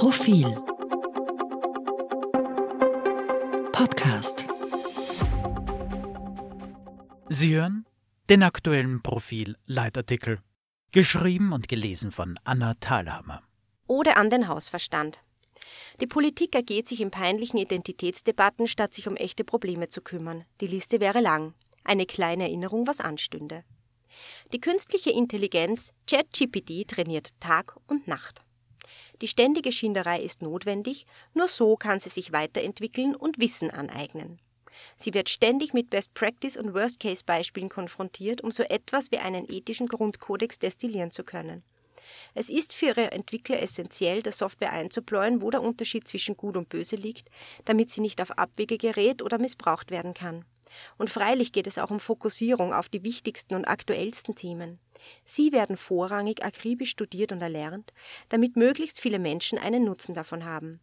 Profil Podcast Sie hören den aktuellen Profil-Leitartikel, geschrieben und gelesen von Anna Thalhammer. Ode an den Hausverstand. Die Politik ergeht sich in peinlichen Identitätsdebatten, statt sich um echte Probleme zu kümmern. Die Liste wäre lang. Eine kleine Erinnerung, was anstünde. Die künstliche Intelligenz ChatGPT trainiert Tag und Nacht. Die ständige Schinderei ist notwendig, nur so kann sie sich weiterentwickeln und Wissen aneignen. Sie wird ständig mit Best Practice und Worst Case Beispielen konfrontiert, um so etwas wie einen ethischen Grundkodex destillieren zu können. Es ist für ihre Entwickler essentiell, der Software einzubläuen, wo der Unterschied zwischen Gut und Böse liegt, damit sie nicht auf Abwege gerät oder missbraucht werden kann. Und freilich geht es auch um Fokussierung auf die wichtigsten und aktuellsten Themen. Sie werden vorrangig akribisch studiert und erlernt, damit möglichst viele Menschen einen Nutzen davon haben.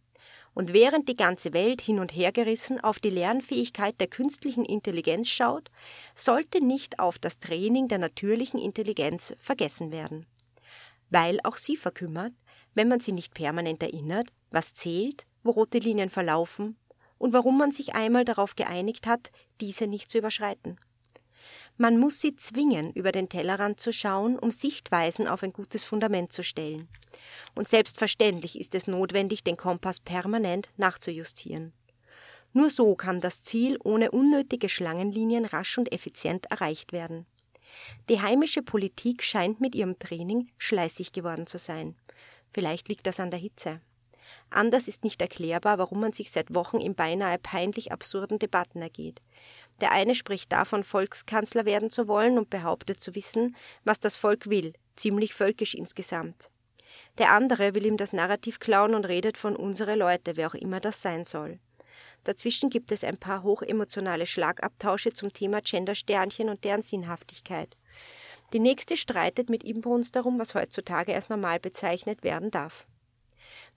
Und während die ganze Welt hin und her gerissen auf die Lernfähigkeit der künstlichen Intelligenz schaut, sollte nicht auf das Training der natürlichen Intelligenz vergessen werden. Weil auch sie verkümmert, wenn man sie nicht permanent erinnert, was zählt, wo rote Linien verlaufen und warum man sich einmal darauf geeinigt hat, diese nicht zu überschreiten. Man muss sie zwingen, über den Tellerrand zu schauen, um Sichtweisen auf ein gutes Fundament zu stellen. Und selbstverständlich ist es notwendig, den Kompass permanent nachzujustieren. Nur so kann das Ziel ohne unnötige Schlangenlinien rasch und effizient erreicht werden. Die heimische Politik scheint mit ihrem Training schleißig geworden zu sein. Vielleicht liegt das an der Hitze. Anders ist nicht erklärbar, warum man sich seit Wochen in beinahe peinlich absurden Debatten ergeht. Der eine spricht davon, Volkskanzler werden zu wollen und behauptet zu wissen, was das Volk will, ziemlich völkisch insgesamt. Der andere will ihm das Narrativ klauen und redet von unsere Leute, wer auch immer das sein soll. Dazwischen gibt es ein paar hochemotionale Schlagabtausche zum Thema Gendersternchen und deren Sinnhaftigkeit. Die nächste streitet mit Inbrunst darum, was heutzutage als normal bezeichnet werden darf.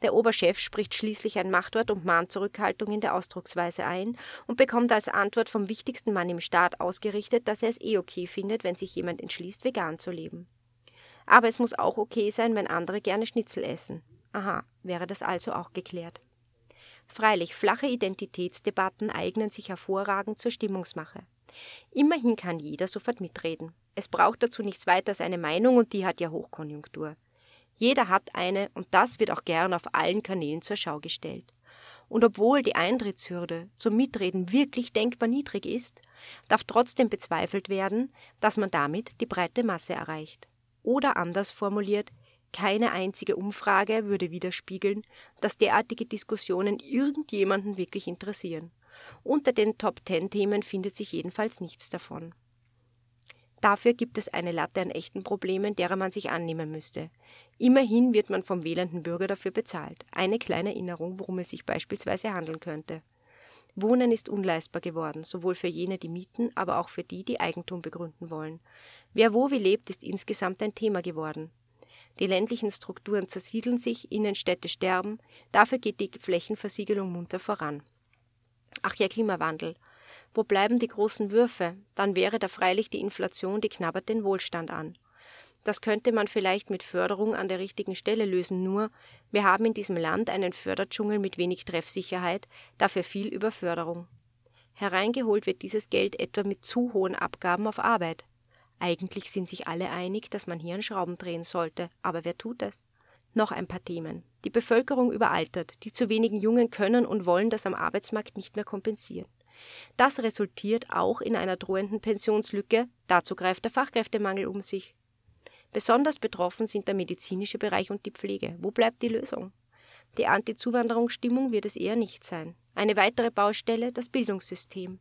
Der Oberchef spricht schließlich ein Machtwort und mahnt Zurückhaltung in der Ausdrucksweise ein und bekommt als Antwort vom wichtigsten Mann im Staat ausgerichtet, dass er es eh okay findet, wenn sich jemand entschließt, vegan zu leben. Aber es muss auch okay sein, wenn andere gerne Schnitzel essen. Aha, wäre das also auch geklärt. Freilich, flache Identitätsdebatten eignen sich hervorragend zur Stimmungsmache. Immerhin kann jeder sofort mitreden. Es braucht dazu nichts weiter als eine Meinung und die hat ja Hochkonjunktur. Jeder hat eine und das wird auch gern auf allen Kanälen zur Schau gestellt. Und obwohl die Eintrittshürde zum Mitreden wirklich denkbar niedrig ist, darf trotzdem bezweifelt werden, dass man damit die breite Masse erreicht. Oder anders formuliert, keine einzige Umfrage würde widerspiegeln, dass derartige Diskussionen irgendjemanden wirklich interessieren. Unter den Top Ten Themen findet sich jedenfalls nichts davon. Dafür gibt es eine Latte an echten Problemen, derer man sich annehmen müsste. Immerhin wird man vom wählenden Bürger dafür bezahlt. Eine kleine Erinnerung, worum es sich beispielsweise handeln könnte. Wohnen ist unleistbar geworden, sowohl für jene, die mieten, aber auch für die, die Eigentum begründen wollen. Wer wo wie lebt, ist insgesamt ein Thema geworden. Die ländlichen Strukturen zersiedeln sich, Innenstädte sterben, dafür geht die Flächenversiegelung munter voran. Ach ja, Klimawandel. Wo bleiben die großen Würfe? Dann wäre da freilich die Inflation, die knabbert den Wohlstand an. Das könnte man vielleicht mit Förderung an der richtigen Stelle lösen, nur wir haben in diesem Land einen Förderdschungel mit wenig Treffsicherheit, dafür viel Überförderung. Hereingeholt wird dieses Geld etwa mit zu hohen Abgaben auf Arbeit. Eigentlich sind sich alle einig, dass man hier an Schrauben drehen sollte, aber wer tut es? Noch ein paar Themen. Die Bevölkerung überaltert, die zu wenigen Jungen können und wollen das am Arbeitsmarkt nicht mehr kompensieren. Das resultiert auch in einer drohenden Pensionslücke, dazu greift der Fachkräftemangel um sich. Besonders betroffen sind der medizinische Bereich und die Pflege. Wo bleibt die Lösung? Die Anti-Zuwanderungsstimmung wird es eher nicht sein. Eine weitere Baustelle das Bildungssystem.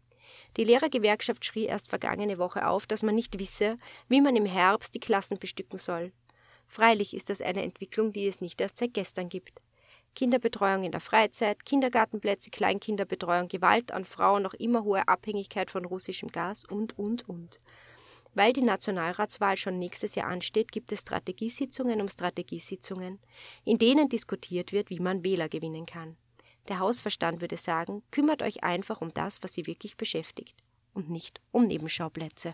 Die Lehrergewerkschaft schrie erst vergangene Woche auf, dass man nicht wisse, wie man im Herbst die Klassen bestücken soll. Freilich ist das eine Entwicklung, die es nicht erst seit gestern gibt. Kinderbetreuung in der Freizeit, Kindergartenplätze, Kleinkinderbetreuung, Gewalt an Frauen, noch immer hohe Abhängigkeit von russischem Gas und, und, und. Weil die Nationalratswahl schon nächstes Jahr ansteht, gibt es Strategiesitzungen um Strategiesitzungen, in denen diskutiert wird, wie man Wähler gewinnen kann. Der Hausverstand würde sagen, kümmert euch einfach um das, was sie wirklich beschäftigt, und nicht um Nebenschauplätze.